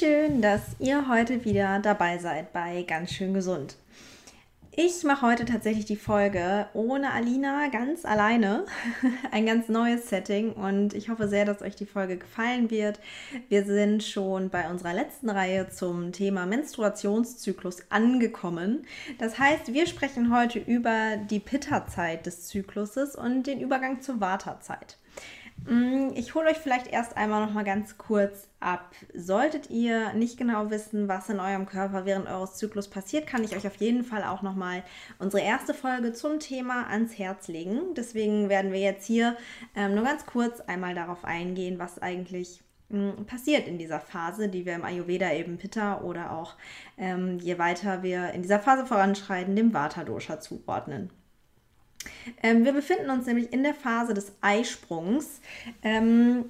Schön, dass ihr heute wieder dabei seid bei Ganz schön gesund. Ich mache heute tatsächlich die Folge ohne Alina ganz alleine. Ein ganz neues Setting und ich hoffe sehr, dass euch die Folge gefallen wird. Wir sind schon bei unserer letzten Reihe zum Thema Menstruationszyklus angekommen. Das heißt, wir sprechen heute über die Pitta-Zeit des Zykluses und den Übergang zur Vata-Zeit. Mm, ich hole euch vielleicht erst einmal noch mal ganz kurz ab. Solltet ihr nicht genau wissen, was in eurem Körper während eures Zyklus passiert, kann ich euch auf jeden Fall auch noch mal unsere erste Folge zum Thema ans Herz legen. Deswegen werden wir jetzt hier ähm, nur ganz kurz einmal darauf eingehen, was eigentlich mm, passiert in dieser Phase, die wir im Ayurveda eben Pitta oder auch ähm, je weiter wir in dieser Phase voranschreiten, dem Vata-Dosha zuordnen. Ähm, wir befinden uns nämlich in der Phase des Eisprungs. Ähm,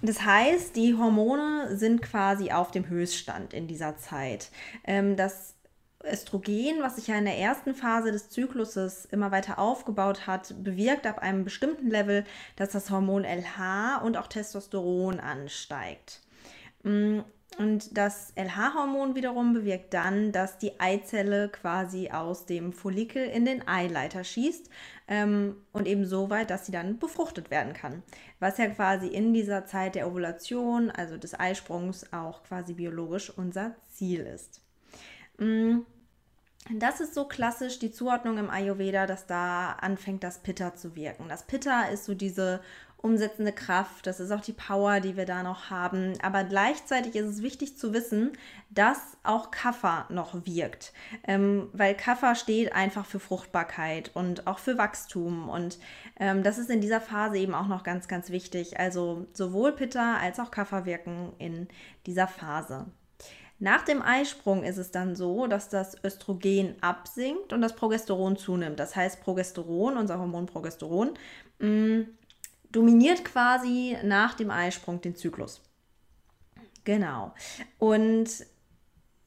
das heißt, die Hormone sind quasi auf dem Höchststand in dieser Zeit. Ähm, das Östrogen, was sich ja in der ersten Phase des Zykluses immer weiter aufgebaut hat, bewirkt ab einem bestimmten Level, dass das Hormon LH und auch Testosteron ansteigt. Und das LH-Hormon wiederum bewirkt dann, dass die Eizelle quasi aus dem Follikel in den Eileiter schießt ähm, und eben so weit, dass sie dann befruchtet werden kann. Was ja quasi in dieser Zeit der Ovulation, also des Eisprungs, auch quasi biologisch unser Ziel ist. Mm, das ist so klassisch die Zuordnung im Ayurveda, dass da anfängt das Pitta zu wirken. Das Pitta ist so diese umsetzende Kraft, das ist auch die Power, die wir da noch haben. Aber gleichzeitig ist es wichtig zu wissen, dass auch Kapha noch wirkt, ähm, weil Kapha steht einfach für Fruchtbarkeit und auch für Wachstum. Und ähm, das ist in dieser Phase eben auch noch ganz, ganz wichtig. Also sowohl Pitta als auch Kapha wirken in dieser Phase. Nach dem Eisprung ist es dann so, dass das Östrogen absinkt und das Progesteron zunimmt. Das heißt, Progesteron, unser Hormon Progesteron, mh, mm, dominiert quasi nach dem Eisprung den Zyklus. Genau. Und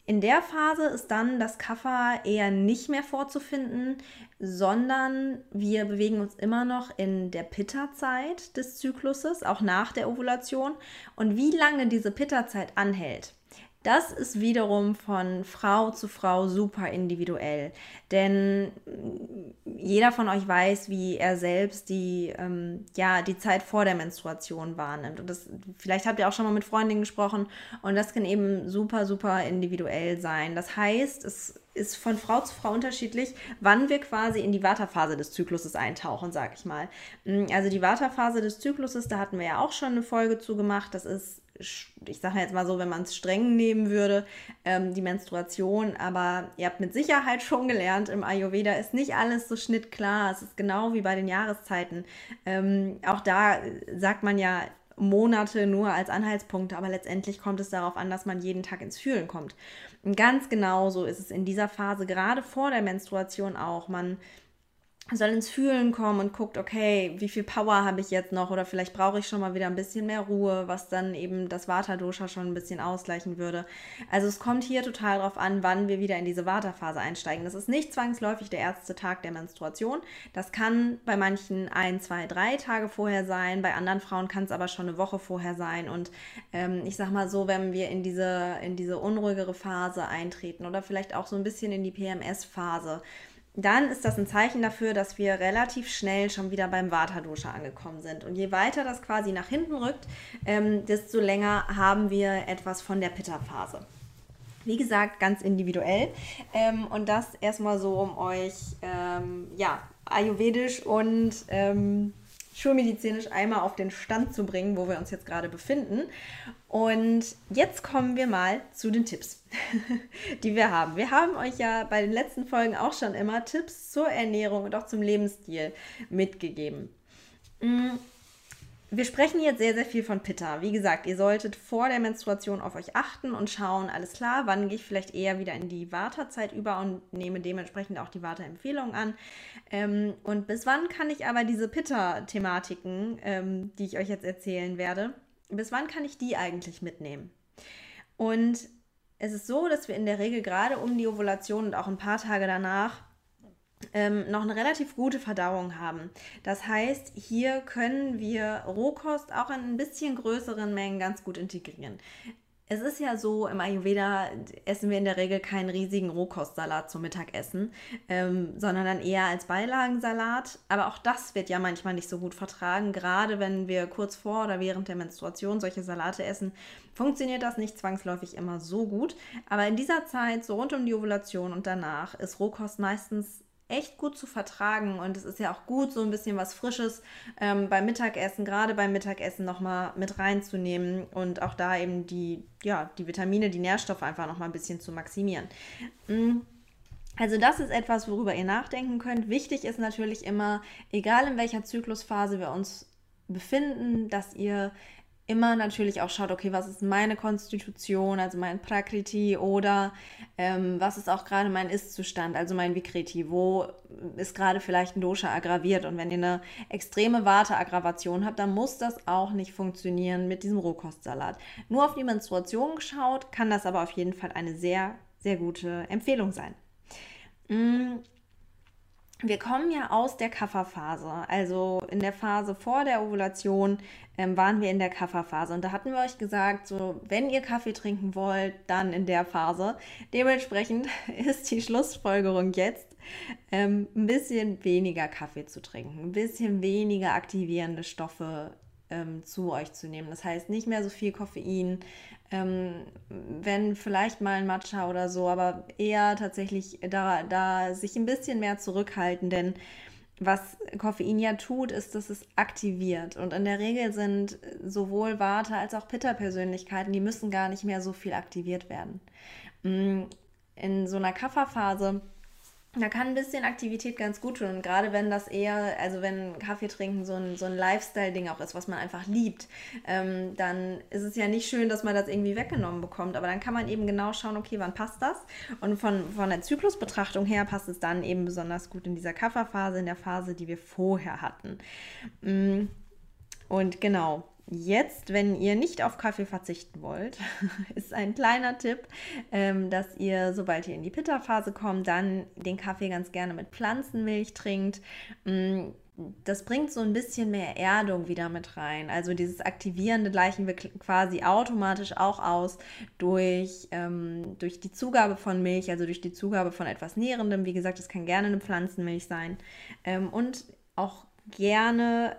in der Phase ist dann das Kaffer eher nicht mehr vorzufinden, sondern wir bewegen uns immer noch in der Pitta-Zeit des Zykluses, auch nach der Ovulation. Und wie lange diese Pitta-Zeit anhält, das ist wiederum von Frau zu Frau super individuell. Denn jeder von euch weiß, wie er selbst die, ähm, ja, die Zeit vor der Menstruation wahrnimmt. Und das, vielleicht habt ihr auch schon mal mit Freundinnen gesprochen und das kann eben super, super individuell sein. Das heißt, es ist von Frau zu Frau unterschiedlich, wann wir quasi in die Vata-Phase des Zykluses eintauchen, sag ich mal. Also die Vata-Phase des Zykluses, da hatten wir ja auch schon eine Folge zu gemacht. Das ist ich sage jetzt mal so, wenn man es streng nehmen würde, ähm, die Menstruation. Aber ihr habt mit Sicherheit schon gelernt, im Ayurveda ist nicht alles so schnittklar. Es ist genau wie bei den Jahreszeiten. Ähm, auch da sagt man ja Monate nur als Anhaltspunkte, aber letztendlich kommt es darauf an, dass man jeden Tag ins Fühlen kommt. Und ganz genau so ist es in dieser Phase, gerade vor der Menstruation auch. Man soll ins Fühlen kommen und guckt, okay, wie viel Power habe ich jetzt noch oder vielleicht brauche ich schon mal wieder ein bisschen mehr Ruhe, was dann eben das Vata-Dosha schon ein bisschen ausgleichen würde. Also es kommt hier total darauf an, wann wir wieder in diese Vata-Phase einsteigen. Das ist nicht zwangsläufig der erste Tag der Menstruation. Das kann bei manchen ein, zwei, drei Tage vorher sein, bei anderen Frauen kann es aber schon eine Woche vorher sein. Und ähm, ich sag mal so, wenn wir in diese, in diese unruhigere Phase eintreten oder vielleicht auch so ein bisschen in die PMS-Phase, dann ist das ein Zeichen dafür, dass wir relativ schnell schon wieder beim Vata-Dosha angekommen sind. Und je weiter das quasi nach hinten rückt, ähm, desto länger haben wir etwas von der Pitta-Phase. Wie gesagt, ganz individuell. Ähm, und das erstmal so, um euch ähm, ja, ayurvedisch und ähm, schulmedizinisch einmal auf den Stand zu bringen, wo wir uns jetzt gerade befinden. Und jetzt kommen wir mal zu den Tipps, die wir haben. Wir haben euch ja bei den letzten Folgen auch schon immer Tipps zur Ernährung und auch zum Lebensstil mitgegeben. Mm, wir sprechen jetzt sehr, sehr viel von Pitta. Wie gesagt, ihr solltet vor der Menstruation auf euch achten und schauen, alles klar, wann gehe ich vielleicht eher wieder in die Wartezeit über und nehme dementsprechend auch die Warteempfehlung an. Ähm, und bis wann kann ich aber diese Pitta-Thematiken, ähm, die ich euch jetzt erzählen werde, bis wann kann ich die eigentlich mitnehmen? Und es ist so, dass wir in der Regel gerade um die Ovulation und auch ein paar Tage danach ähm, noch eine relativ gute Verdauung haben. Das heißt, hier können wir Rohkost auch in ein bisschen größeren Mengen ganz gut integrieren. Es ist ja so, im Ayurveda essen wir in der Regel keinen riesigen Rohkostsalat zum Mittagessen, ähm, sondern dann eher als Beilagensalat. Aber auch das wird ja manchmal nicht so gut vertragen. Gerade wenn wir kurz vor oder während der Menstruation solche Salate essen, funktioniert das nicht zwangsläufig immer so gut. Aber in dieser Zeit, so rund um die Ovulation und danach, ist Rohkost meistens echt gut zu vertragen und es ist ja auch gut, so ein bisschen was Frisches ähm, beim Mittagessen, gerade beim Mittagessen nochmal mit reinzunehmen und auch da eben die, ja, die Vitamine, die Nährstoffe einfach nochmal ein bisschen zu maximieren. Mm. Also das ist etwas, worüber ihr nachdenken könnt. Wichtig ist natürlich immer, egal in welcher Zyklusphase wir uns befinden, dass ihr immer natürlich auch schaut, okay, was ist meine Konstitution, also mein Prakriti oder ähm, was ist auch gerade mein Ist-Zustand, also mein Vikriti, wo ist gerade vielleicht ein Dosha aggraviert und wenn ihr eine extreme Warteaggravation habt, dann muss das auch nicht funktionieren mit diesem Rohkostsalat. Nur auf die Menstruation geschaut, kann das aber auf jeden Fall eine sehr, sehr gute Empfehlung sein. Mm, wir kommen ja aus der Kafferphase. Also in der Phase vor der Ovulation ähm, waren wir in der Kafferphase. Und da hatten wir euch gesagt, so, wenn ihr Kaffee trinken wollt, dann in der Phase. Dementsprechend ist die Schlussfolgerung jetzt, ähm, ein bisschen weniger Kaffee zu trinken, ein bisschen weniger aktivierende Stoffe ähm, zu euch zu nehmen. Das heißt, nicht mehr so viel Koffein, ähm, wenn vielleicht mal ein Matcha oder so, aber eher tatsächlich da, da sich ein bisschen mehr zurückhalten, denn was Koffein ja tut, ist, dass es aktiviert. Und in der Regel sind sowohl Warte als auch Pitta-Persönlichkeiten, die müssen gar nicht mehr so viel aktiviert werden. Mm, in so einer Kafferphase da kann ein bisschen Aktivität ganz gut tun. Und gerade wenn das eher, also wenn Kaffee trinken so ein, so ein Lifestyle-Ding auch ist, was man einfach liebt, ähm, dann ist es ja nicht schön, dass man das irgendwie weggenommen bekommt. Aber dann kann man eben genau schauen, okay, wann passt das? Und von, von der Zyklusbetrachtung her passt es dann eben besonders gut in dieser Kafferphase, in der Phase, die wir vorher hatten. Mm, und genau, Jetzt, wenn ihr nicht auf Kaffee verzichten wollt, ist ein kleiner Tipp, ähm, dass ihr, sobald ihr in die Pitta-Phase kommt, dann den Kaffee ganz gerne mit Pflanzenmilch trinkt. Mm, das bringt so ein bisschen mehr Erdung wieder mit rein. Also dieses Aktivierende gleichen wir quasi automatisch auch aus durch, ähm, durch die Zugabe von Milch, also durch die Zugabe von etwas Nährendem. Wie gesagt, das kann gerne eine Pflanzenmilch sein. Ähm, und auch gerne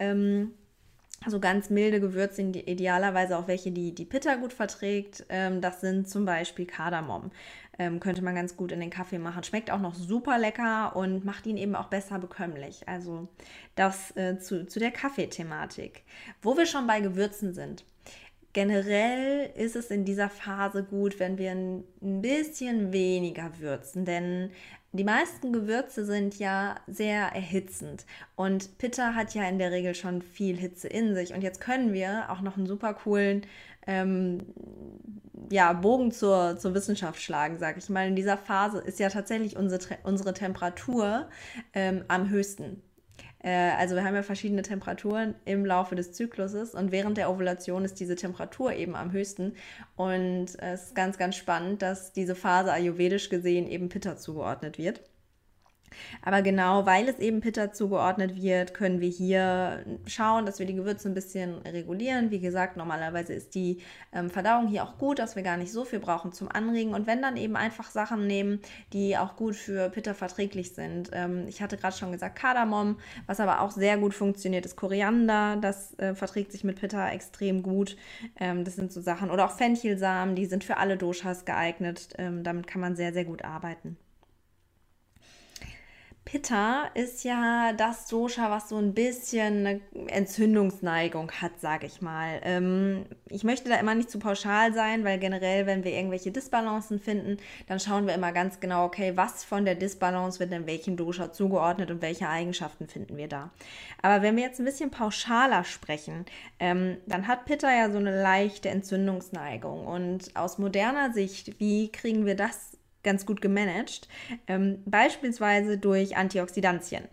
so ganz milde Gewürze idealerweise auch welche, die die Pitta gut verträgt. Ähm, das sind zum Beispiel Kardamom. Ähm, könnte man ganz gut in den Kaffee machen. Schmeckt auch noch super lecker und macht ihn eben auch besser bekömmlich. Also das äh, zu, zu der Kaffeethematik. Wo wir schon bei Gewürzen sind. Generell ist es in dieser Phase gut, wenn wir ein bisschen weniger würzen, denn die meisten Gewürze sind ja sehr erhitzend und Pitta hat ja in der Regel schon viel Hitze in sich. Und jetzt können wir auch noch einen super coolen ähm, ja, Bogen zur, zur Wissenschaft schlagen, sage ich mal. In dieser Phase ist ja tatsächlich unsere, unsere Temperatur ähm, am höchsten. Äh, also wir haben ja verschiedene Temperaturen im Laufe des Zykluses und während der Ovulation ist diese Temperatur eben am höchsten. Und es ist ganz, ganz spannend, dass diese Phase ayurvedisch gesehen eben Pitta zugeordnet wird. Aber genau weil es eben Pitta zugeordnet wird, können wir hier schauen, dass wir die Gewürze ein bisschen regulieren. Wie gesagt, normalerweise ist die ähm, Verdauung hier auch gut, dass wir gar nicht so viel brauchen zum Anregen. Und wenn dann eben einfach Sachen nehmen, die auch gut für Pitta verträglich sind. Ähm, ich hatte gerade schon gesagt Kardamom, was aber auch sehr gut funktioniert, ist Koriander. Das äh, verträgt sich mit Pitta extrem gut. Ähm, das sind so Sachen. Oder auch Fenchelsamen, die sind für alle Doshas geeignet. Ähm, damit kann man sehr, sehr gut arbeiten. Pitta ist ja das Dosha, was so ein bisschen eine Entzündungsneigung hat, sage ich mal. Ähm, ich möchte da immer nicht zu pauschal sein, weil generell, wenn wir irgendwelche Disbalancen finden, dann schauen wir immer ganz genau, okay, was von der Disbalance wird in welchem Dosha zugeordnet und welche Eigenschaften finden wir da. Aber wenn wir jetzt ein bisschen pauschaler sprechen, ähm, dann hat Pitta ja so eine leichte Entzündungsneigung. Und aus moderner Sicht, wie kriegen wir das ganz gut gemanagt. Ähm, beispielsweise durch Antioxidantien,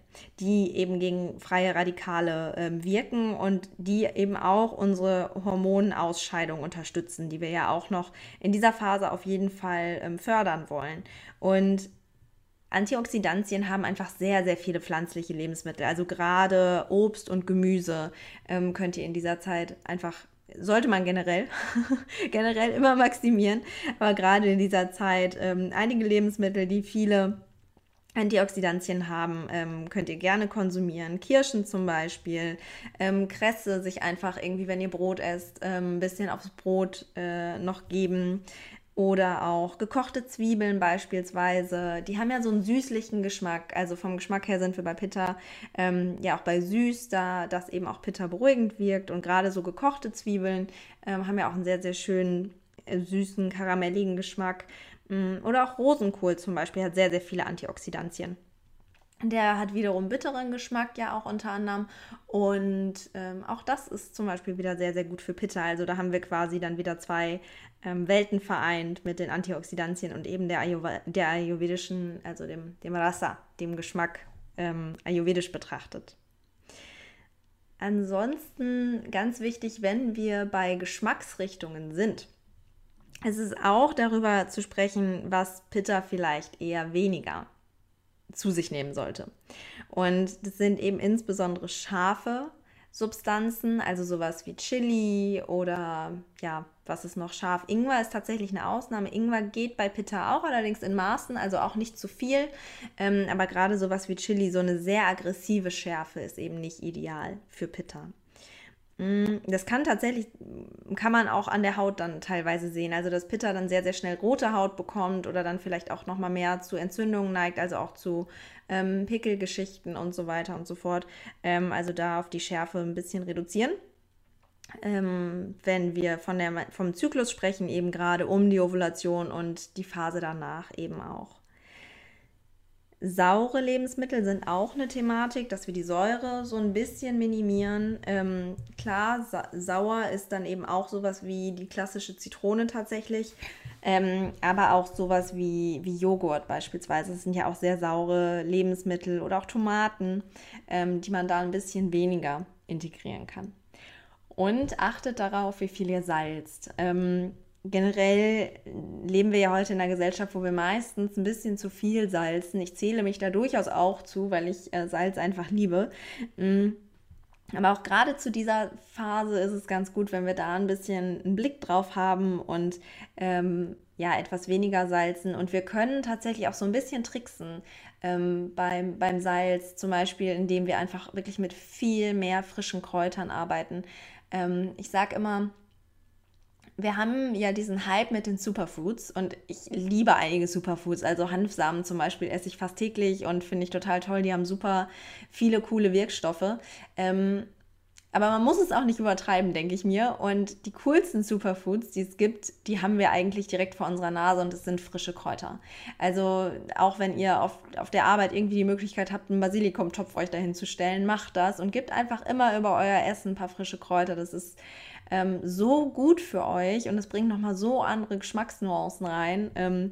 die eben gegen freie Radikale ähm, wirken und die eben auch unsere Hormonausscheidung unterstützen, die wir ja auch noch in dieser Phase auf jeden Fall ähm, fördern wollen. Und Antioxidantien haben einfach sehr, sehr viele pflanzliche Lebensmittel. Also gerade Obst und Gemüse ähm, könnt ihr in dieser Zeit einfach sollte man generell, generell immer maximieren. Aber gerade in dieser Zeit ähm, einige Lebensmittel, die viele Antioxidantien haben, ähm, könnt ihr gerne konsumieren. Kirschen zum Beispiel, ähm, Kresse sich einfach irgendwie, wenn ihr Brot esst, ähm, ein bisschen aufs Brot äh, noch geben. Oder auch gekochte Zwiebeln beispielsweise. Die haben ja so einen süßlichen Geschmack. Also vom Geschmack her sind wir bei Pitta ähm, ja auch bei süß, da das eben auch Pitta beruhigend wirkt. Und gerade so gekochte Zwiebeln ähm, haben ja auch einen sehr, sehr schönen, äh, süßen, karamelligen Geschmack. Mm, oder auch Rosenkohl zum Beispiel hat sehr, sehr viele Antioxidantien. Der hat wiederum bitteren Geschmack ja auch unter anderem. Und ähm, auch das ist zum Beispiel wieder sehr, sehr gut für Pitta. Also da haben wir quasi dann wieder zwei ähm, Welten vereint mit den Antioxidantien und eben der, Ayurva der ayurvedischen, also dem, dem Rasa, dem Geschmack ähm, ayurvedisch betrachtet. Ansonsten ganz wichtig, wenn wir bei Geschmacksrichtungen sind, es ist auch darüber zu sprechen, was Pitta vielleicht eher weniger zu sich nehmen sollte. Und das sind eben insbesondere scharfe Substanzen, also sowas wie Chili oder ja, was ist noch scharf? Ingwer ist tatsächlich eine Ausnahme. Ingwer geht bei Pitta auch, allerdings in Maßen, also auch nicht zu viel. Ähm, aber gerade sowas wie Chili, so eine sehr aggressive Schärfe ist eben nicht ideal für Pitta. Mm, das kann tatsächlich, kann man auch an der Haut dann teilweise sehen. Also, dass Pitta dann sehr, sehr schnell rote Haut bekommt oder dann vielleicht auch nochmal mehr zu Entzündungen neigt, also auch zu ähm, Pickelgeschichten und so weiter und so fort. Ähm, also da auf die Schärfe ein bisschen reduzieren. Ähm, wenn wir von der, vom Zyklus sprechen, eben gerade um die Ovulation und die Phase danach eben auch. Saure Lebensmittel sind auch eine Thematik, dass wir die Säure so ein bisschen minimieren. Ähm, klar, sa sauer ist dann eben auch sowas wie die klassische Zitrone tatsächlich, ähm, aber auch sowas wie, wie Joghurt beispielsweise. Das sind ja auch sehr saure Lebensmittel oder auch Tomaten, ähm, die man da ein bisschen weniger integrieren kann. Und achtet darauf, wie viel ihr salzt. Ähm, generell leben wir ja heute in einer Gesellschaft, wo wir meistens ein bisschen zu viel salzen. Ich zähle mich da durchaus auch zu, weil ich äh, Salz einfach liebe. Mm. Aber auch gerade zu dieser Phase ist es ganz gut, wenn wir da ein bisschen einen Blick drauf haben und ähm, ja, etwas weniger salzen. Und wir können tatsächlich auch so ein bisschen tricksen ähm, beim, beim Salz, zum Beispiel, indem wir einfach wirklich mit viel mehr frischen Kräutern arbeiten. Ähm, ich sage immer, wir haben ja diesen Hype mit den Superfoods und ich liebe einige Superfoods. Also Hanfsamen zum Beispiel esse ich fast täglich und finde ich total toll. Die haben super viele coole Wirkstoffe. Ähm, aber man muss es auch nicht übertreiben, denke ich mir. Und die coolsten Superfoods, die es gibt, die haben wir eigentlich direkt vor unserer Nase und es sind frische Kräuter. Also auch wenn ihr auf, auf der Arbeit irgendwie die Möglichkeit habt, einen Basilikumtopf euch dahin zu stellen, macht das und gebt einfach immer über euer Essen ein paar frische Kräuter. Das ist ähm, so gut für euch und es bringt nochmal so andere Geschmacksnuancen rein. Ähm,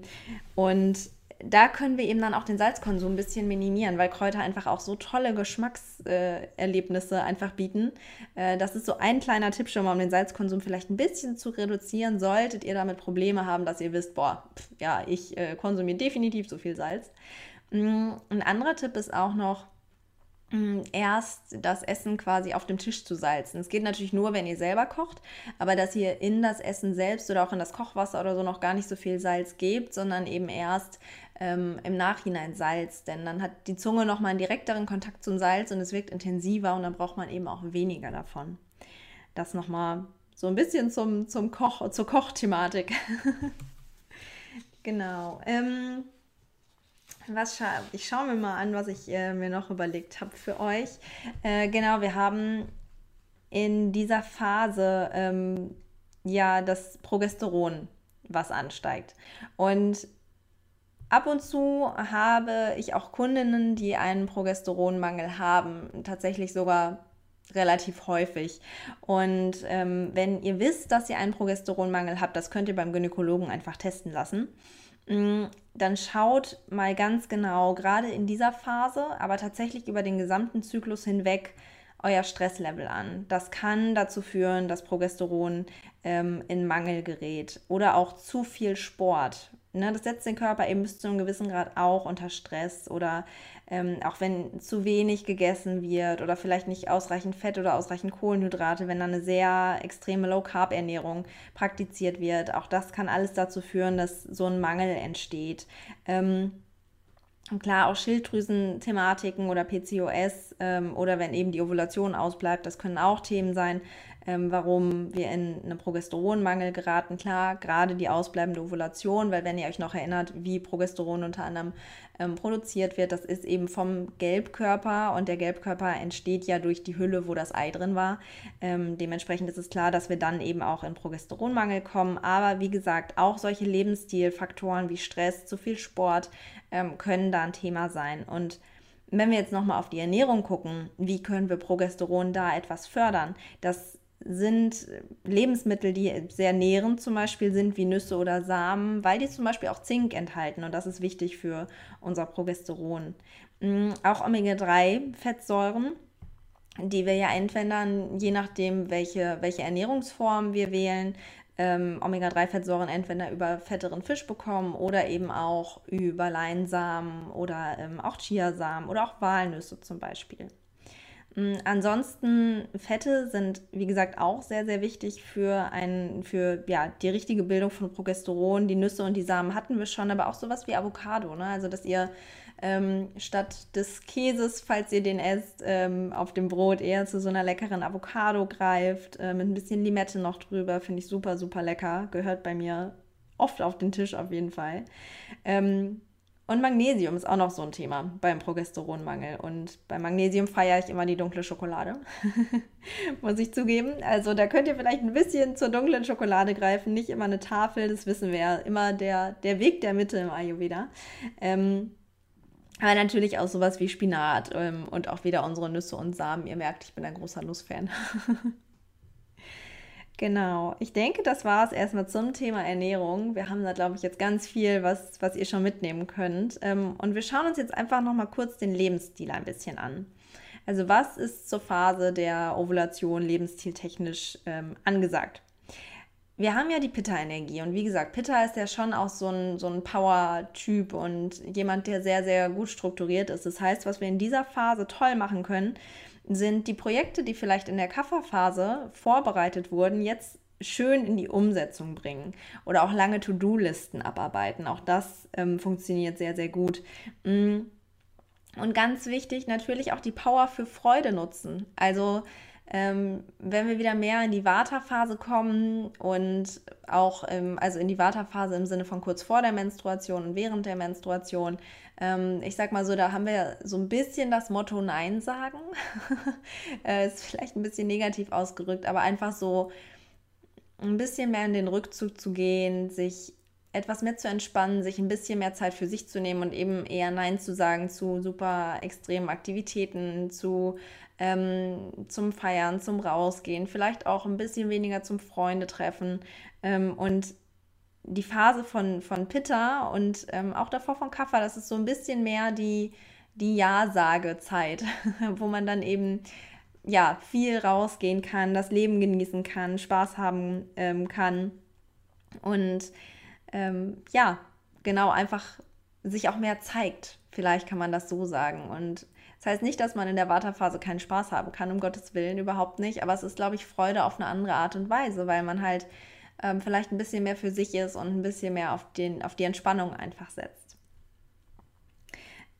und da können wir eben dann auch den Salzkonsum ein bisschen minimieren, weil Kräuter einfach auch so tolle Geschmackserlebnisse äh, einfach bieten. Äh, das ist so ein kleiner Tipp schon mal, um den Salzkonsum vielleicht ein bisschen zu reduzieren. Solltet ihr damit Probleme haben, dass ihr wisst, boah, pff, ja, ich äh, konsumiere definitiv so viel Salz. Mm, ein anderer Tipp ist auch noch, Mm, erst das Essen quasi auf dem Tisch zu salzen. Es geht natürlich nur, wenn ihr selber kocht, aber dass ihr in das Essen selbst oder auch in das Kochwasser oder so noch gar nicht so viel Salz gebt, sondern eben erst ähm, im Nachhinein Salz, denn dann hat die Zunge nochmal einen direkteren Kontakt zum Salz und es wirkt intensiver und dann braucht man eben auch weniger davon. Das nochmal so ein bisschen zum, zum Koch, zur Kochthematik. genau. Ähm, was scha ich schaue mir mal an, was ich äh, mir noch überlegt habe für euch. Äh, genau, wir haben in dieser Phase ähm, ja das Progesteron, was ansteigt. Und ab und zu habe ich auch Kundinnen, die einen Progesteronmangel haben, tatsächlich sogar relativ häufig. Und ähm, wenn ihr wisst, dass ihr einen Progesteronmangel habt, das könnt ihr beim Gynäkologen einfach testen lassen. Mm, dann schaut mal ganz genau, gerade in dieser Phase, aber tatsächlich über den gesamten Zyklus hinweg, euer Stresslevel an. Das kann dazu führen, dass Progesteron ähm, in Mangel gerät oder auch zu viel Sport. Ne, das setzt den Körper eben bis zu einem gewissen Grad auch unter Stress oder ähm, auch wenn zu wenig gegessen wird oder vielleicht nicht ausreichend Fett oder ausreichend Kohlenhydrate, wenn dann eine sehr extreme Low-Carb-Ernährung praktiziert wird. Auch das kann alles dazu führen, dass so ein Mangel entsteht. Ähm, und klar, auch Schilddrüsenthematiken oder PCOS ähm, oder wenn eben die Ovulation ausbleibt, das können auch Themen sein, ähm, warum wir in einen Progesteronmangel geraten. Klar, gerade die ausbleibende Ovulation, weil wenn ihr euch noch erinnert, wie Progesteron unter anderem ähm, produziert wird, das ist eben vom Gelbkörper und der Gelbkörper entsteht ja durch die Hülle, wo das Ei drin war. Ähm, dementsprechend ist es klar, dass wir dann eben auch in Progesteronmangel kommen. Aber wie gesagt, auch solche Lebensstilfaktoren wie Stress, zu viel Sport ähm, können da ein Thema sein. Und wenn wir jetzt nochmal auf die Ernährung gucken, wie können wir Progesteron da etwas fördern? Das sind Lebensmittel, die sehr nährend zum Beispiel sind, wie Nüsse oder Samen, weil die zum Beispiel auch Zink enthalten und das ist wichtig für unser Progesteron. Mm, auch Omega-3-Fettsäuren, die wir ja entweder, je nachdem, welche, welche Ernährungsform wir wählen, ähm, Omega-3-Fettsäuren entweder über fetteren Fisch bekommen oder eben auch über Leinsamen oder ähm, auch Chiasamen oder auch Walnüsse zum Beispiel. Mm, ansonsten Fette sind, wie gesagt, auch sehr, sehr wichtig für, ein, für ja, die richtige Bildung von Progesteron. Die Nüsse und die Samen hatten wir schon, aber auch sowas wie Avocado. Ne? Also, dass ihr ähm, statt des Käses, falls ihr den esst, ähm, auf dem Brot eher zu so einer leckeren Avocado greift, äh, mit ein bisschen Limette noch drüber. Finde ich super, super lecker. Gehört bei mir oft auf den Tisch auf jeden Fall. Ähm, und Magnesium ist auch noch so ein Thema beim Progesteronmangel. Und beim Magnesium feiere ich immer die dunkle Schokolade, muss ich zugeben. Also da könnt ihr vielleicht ein bisschen zur dunklen Schokolade greifen, nicht immer eine Tafel, das wissen wir ja. Immer der, der Weg der Mitte im Ayurveda. Ähm, aber natürlich auch sowas wie Spinat ähm, und auch wieder unsere Nüsse und Samen. Ihr merkt, ich bin ein großer Nussfan. Genau. Ich denke, das war es erstmal zum Thema Ernährung. Wir haben da, glaube ich, jetzt ganz viel, was, was ihr schon mitnehmen könnt. Ähm, und wir schauen uns jetzt einfach nochmal kurz den Lebensstil ein bisschen an. Also was ist zur Phase der Ovulation lebensstiltechnisch ähm, angesagt? Wir haben ja die Pitta-Energie und wie gesagt, Pitta ist ja schon auch so ein, so ein Power-Typ und jemand, der sehr, sehr gut strukturiert ist. Das heißt, was wir in dieser Phase toll machen können, sind die Projekte, die vielleicht in der Kafferphase vorbereitet wurden, jetzt schön in die Umsetzung bringen oder auch lange To-Do-Listen abarbeiten. Auch das ähm, funktioniert sehr, sehr gut. Mm. Und ganz wichtig, natürlich auch die Power für Freude nutzen. Also ähm, wenn wir wieder mehr in die Vata-Phase kommen und auch ähm, also in die Vata-Phase im Sinne von kurz vor der Menstruation und während der Menstruation, ähm, ich sag mal so, da haben wir so ein bisschen das Motto Nein sagen. äh, ist vielleicht ein bisschen negativ ausgerückt, aber einfach so ein bisschen mehr in den Rückzug zu gehen, sich etwas mehr zu entspannen, sich ein bisschen mehr Zeit für sich zu nehmen und eben eher Nein zu sagen zu super extremen Aktivitäten, zu ähm, zum Feiern, zum Rausgehen, vielleicht auch ein bisschen weniger zum Freundetreffen. Ähm, und die Phase von, von Pitta und ähm, auch davor von Kaffer, das ist so ein bisschen mehr die, die Ja-Sage-Zeit, wo man dann eben ja viel rausgehen kann, das Leben genießen kann, Spaß haben ähm, kann und ähm, ja, genau einfach sich auch mehr zeigt. Vielleicht kann man das so sagen. Und das heißt nicht, dass man in der Wartephase keinen Spaß haben kann, um Gottes Willen, überhaupt nicht. Aber es ist, glaube ich, Freude auf eine andere Art und Weise, weil man halt ähm, vielleicht ein bisschen mehr für sich ist und ein bisschen mehr auf, den, auf die Entspannung einfach setzt.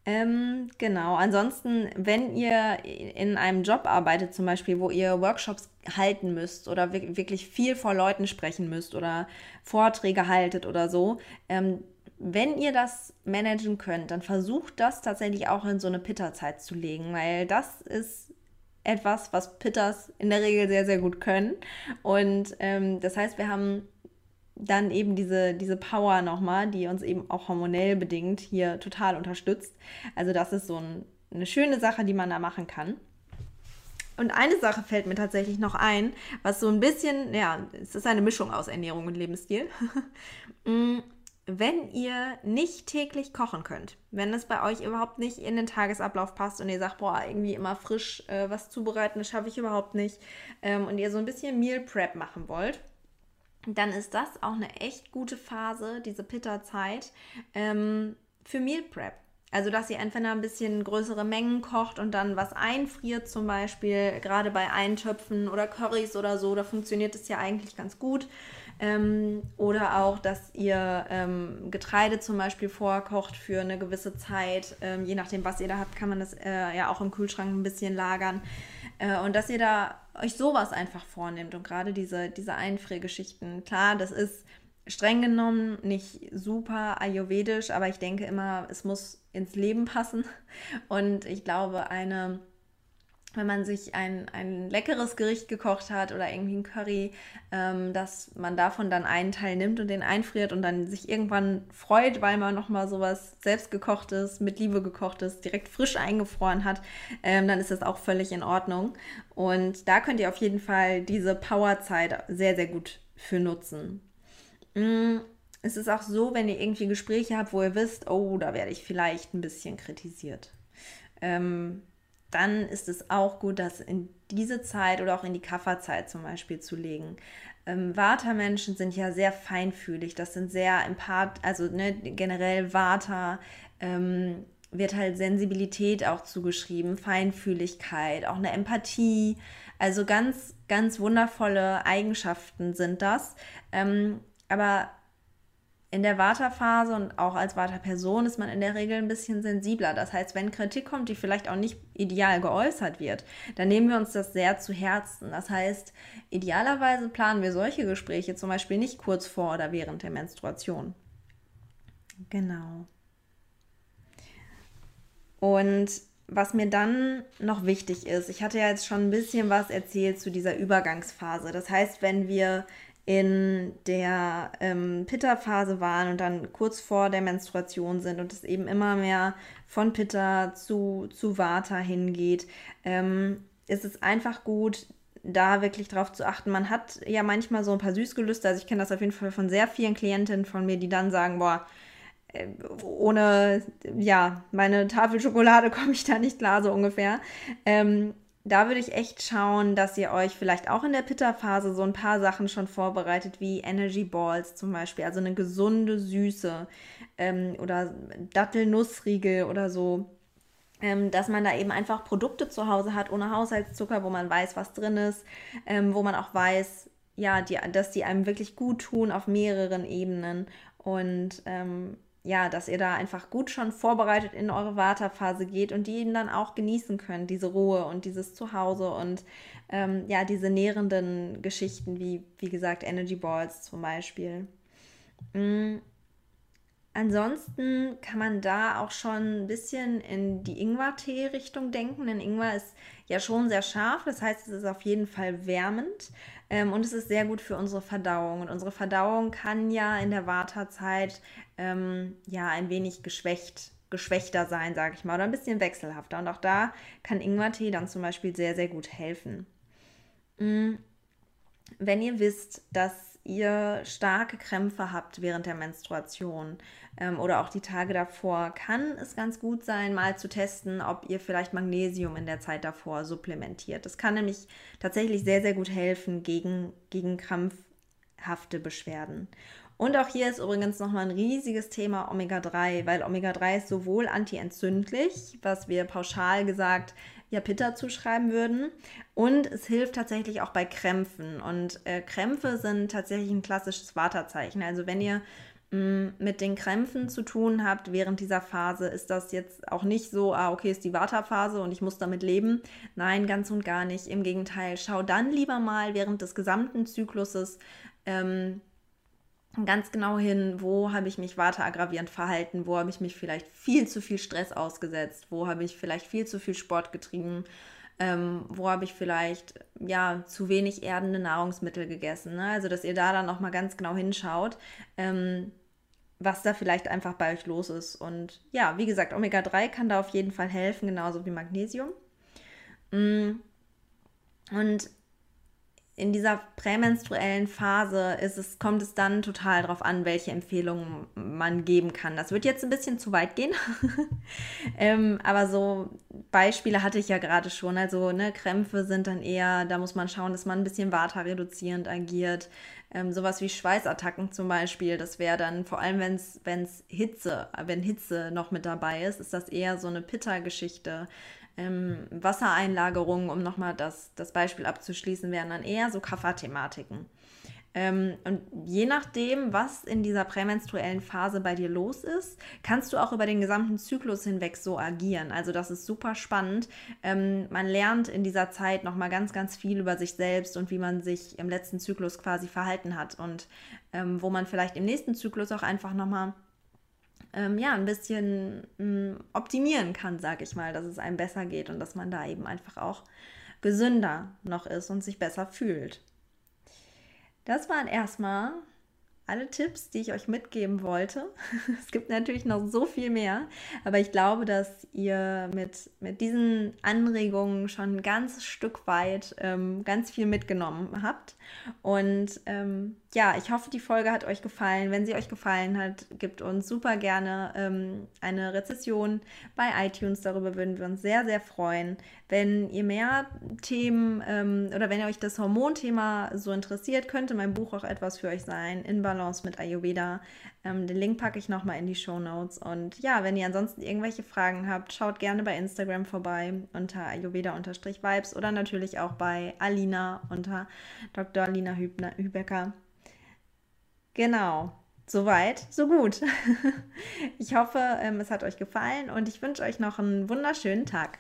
Ähm, genau, ansonsten, wenn ihr in einem Job arbeitet, zum Beispiel, wo ihr Workshops halten müsst oder wirklich viel vor Leuten sprechen müsst oder Vorträge haltet oder so, ähm, wenn ihr das managen könnt, dann versucht das tatsächlich auch in so eine Pitta-Zeit zu legen, weil das ist etwas, was Pitters in der Regel sehr, sehr gut können. Und ähm, das heißt, wir haben dann eben diese, diese Power nochmal, die uns eben auch hormonell bedingt hier total unterstützt. Also das ist so ein, eine schöne Sache, die man da machen kann. Und eine Sache fällt mir tatsächlich noch ein, was so ein bisschen, ja, es ist eine Mischung aus Ernährung und Lebensstil. Mm, wenn ihr nicht täglich kochen könnt, wenn es bei euch überhaupt nicht in den Tagesablauf passt und ihr sagt, boah, irgendwie immer frisch äh, was zubereiten, das schaffe ich überhaupt nicht, ähm, und ihr so ein bisschen Meal Prep machen wollt, dann ist das auch eine echt gute Phase, diese Pitta-Zeit, ähm, für Meal Prep. Also, dass ihr entweder ein bisschen größere Mengen kocht und dann was einfriert, zum Beispiel, gerade bei Eintöpfen oder Currys oder so, da funktioniert es ja eigentlich ganz gut. Ähm, oder auch, dass ihr ähm, Getreide zum Beispiel vorkocht für eine gewisse Zeit. Ähm, je nachdem, was ihr da habt, kann man das äh, ja auch im Kühlschrank ein bisschen lagern. Äh, und dass ihr da euch sowas einfach vornimmt und gerade diese, diese Einfriergeschichten. Klar, das ist streng genommen nicht super ayurvedisch, aber ich denke immer, es muss ins Leben passen. Und ich glaube, eine, wenn man sich ein, ein leckeres Gericht gekocht hat oder irgendwie ein Curry, ähm, dass man davon dann einen Teil nimmt und den einfriert und dann sich irgendwann freut, weil man nochmal sowas selbstgekochtes, mit Liebe gekochtes, direkt frisch eingefroren hat, ähm, dann ist das auch völlig in Ordnung. Und da könnt ihr auf jeden Fall diese Powerzeit sehr, sehr gut für nutzen. Mm, es ist auch so, wenn ihr irgendwie Gespräche habt, wo ihr wisst, oh, da werde ich vielleicht ein bisschen kritisiert. Ähm, dann ist es auch gut, das in diese Zeit oder auch in die Kafferzeit zum Beispiel zu legen. Ähm, Vata-Menschen sind ja sehr feinfühlig, das sind sehr empath, also ne, generell Vata ähm, wird halt Sensibilität auch zugeschrieben, Feinfühligkeit, auch eine Empathie. Also ganz, ganz wundervolle Eigenschaften sind das. Ähm, aber in der Vata-Phase und auch als Vata-Person ist man in der Regel ein bisschen sensibler. Das heißt, wenn Kritik kommt, die vielleicht auch nicht ideal geäußert wird, dann nehmen wir uns das sehr zu Herzen. Das heißt, idealerweise planen wir solche Gespräche zum Beispiel nicht kurz vor oder während der Menstruation. Genau. Und was mir dann noch wichtig ist, ich hatte ja jetzt schon ein bisschen was erzählt zu dieser Übergangsphase. Das heißt, wenn wir in der ähm, Pitta-Phase waren und dann kurz vor der Menstruation sind und es eben immer mehr von Pitta zu, zu Vata hingeht, ähm, ist es einfach gut, da wirklich drauf zu achten. Man hat ja manchmal so ein paar Süßgelüste, also ich kenne das auf jeden Fall von sehr vielen Klientinnen von mir, die dann sagen, boah, äh, ohne ja meine Tafel Schokolade komme ich da nicht klar so ungefähr. Ähm, da würde ich echt schauen, dass ihr euch vielleicht auch in der Pitta-Phase so ein paar Sachen schon vorbereitet, wie Energy Balls zum Beispiel, also eine gesunde Süße ähm, oder Dattelnussriegel oder so. Ähm, dass man da eben einfach Produkte zu Hause hat ohne Haushaltszucker, wo man weiß, was drin ist, ähm, wo man auch weiß, ja, die, dass die einem wirklich gut tun auf mehreren Ebenen und ähm, ja, dass ihr da einfach gut schon vorbereitet in eure Wartephase geht und die eben dann auch genießen könnt, diese Ruhe und dieses Zuhause und ähm, ja, diese nährenden Geschichten wie, wie gesagt, Energy Balls zum Beispiel. Mhm. Ansonsten kann man da auch schon ein bisschen in die Ingwer-Tee-Richtung denken, denn Ingwer ist ja schon sehr scharf, das heißt, es ist auf jeden Fall wärmend ähm, und es ist sehr gut für unsere Verdauung. Und unsere Verdauung kann ja in der Wartezeit ähm, ja ein wenig geschwächt, geschwächter sein, sage ich mal, oder ein bisschen wechselhafter. Und auch da kann Ingwertee dann zum Beispiel sehr, sehr gut helfen. Mm. Wenn ihr wisst, dass ihr starke Krämpfe habt während der Menstruation ähm, oder auch die Tage davor, kann es ganz gut sein, mal zu testen, ob ihr vielleicht Magnesium in der Zeit davor supplementiert. Das kann nämlich tatsächlich sehr, sehr gut helfen gegen, gegen krampfhafte Beschwerden. Und auch hier ist übrigens nochmal ein riesiges Thema Omega-3, weil Omega-3 ist sowohl antientzündlich, was wir pauschal gesagt ja Pitta zuschreiben würden. Und es hilft tatsächlich auch bei Krämpfen. Und äh, Krämpfe sind tatsächlich ein klassisches Waterzeichen. Also wenn ihr mm, mit den Krämpfen zu tun habt während dieser Phase, ist das jetzt auch nicht so, ah, okay, ist die Vata-Phase und ich muss damit leben. Nein, ganz und gar nicht. Im Gegenteil, schau dann lieber mal während des gesamten Zykluses, ähm, ganz genau hin, wo habe ich mich weiter aggravierend verhalten, wo habe ich mich vielleicht viel zu viel Stress ausgesetzt, wo habe ich vielleicht viel zu viel Sport getrieben, ähm, wo habe ich vielleicht ja zu wenig erdende Nahrungsmittel gegessen. Ne? Also dass ihr da dann noch mal ganz genau hinschaut, ähm, was da vielleicht einfach bei euch los ist. Und ja, wie gesagt, Omega-3 kann da auf jeden Fall helfen, genauso wie Magnesium. Mm. Und in dieser prämenstruellen Phase ist es, kommt es dann total darauf an, welche Empfehlungen man geben kann. Das wird jetzt ein bisschen zu weit gehen, ähm, aber so Beispiele hatte ich ja gerade schon. Also ne, Krämpfe sind dann eher, da muss man schauen, dass man ein bisschen Vata reduzierend agiert. Ähm, sowas wie Schweißattacken zum Beispiel, das wäre dann, vor allem wenn es Hitze, wenn Hitze noch mit dabei ist, ist das eher so eine Pitta-Geschichte. Ähm, Wassereinlagerungen, um nochmal das, das Beispiel abzuschließen, wären dann eher so Kafferthematiken. Ähm, und je nachdem, was in dieser prämenstruellen Phase bei dir los ist, kannst du auch über den gesamten Zyklus hinweg so agieren. Also das ist super spannend. Ähm, man lernt in dieser Zeit nochmal ganz, ganz viel über sich selbst und wie man sich im letzten Zyklus quasi verhalten hat und ähm, wo man vielleicht im nächsten Zyklus auch einfach nochmal ähm, ja, ein bisschen mh, mm, optimieren kann, sage ich mal, dass es einem besser geht und dass man da eben einfach auch gesünder noch ist und sich besser fühlt. Das waren erstmal alle Tipps, die ich euch mitgeben wollte. Es gibt natürlich noch so viel mehr, aber ich glaube, dass ihr mit, mit diesen Anregungen schon ein ganzes Stück weit ähm, ganz viel mitgenommen habt. Und ähm, ja, ich hoffe, die Folge hat euch gefallen. Wenn sie euch gefallen hat, gebt uns super gerne ähm, eine Rezession bei iTunes. Darüber würden wir uns sehr, sehr freuen. Wenn ihr mehr Themen ähm, oder wenn ihr euch das Hormonthema so interessiert, könnte mein Buch auch etwas für euch sein. In Balance mit Ayurveda. Ähm, den Link packe ich nochmal in die Show Notes. Und ja, wenn ihr ansonsten irgendwelche Fragen habt, schaut gerne bei Instagram vorbei unter Ayurveda-Vibes oder natürlich auch bei Alina unter Dr. Alina Hübecker. Genau. Soweit, so gut. Ich hoffe, ähm, es hat euch gefallen und ich wünsche euch noch einen wunderschönen Tag.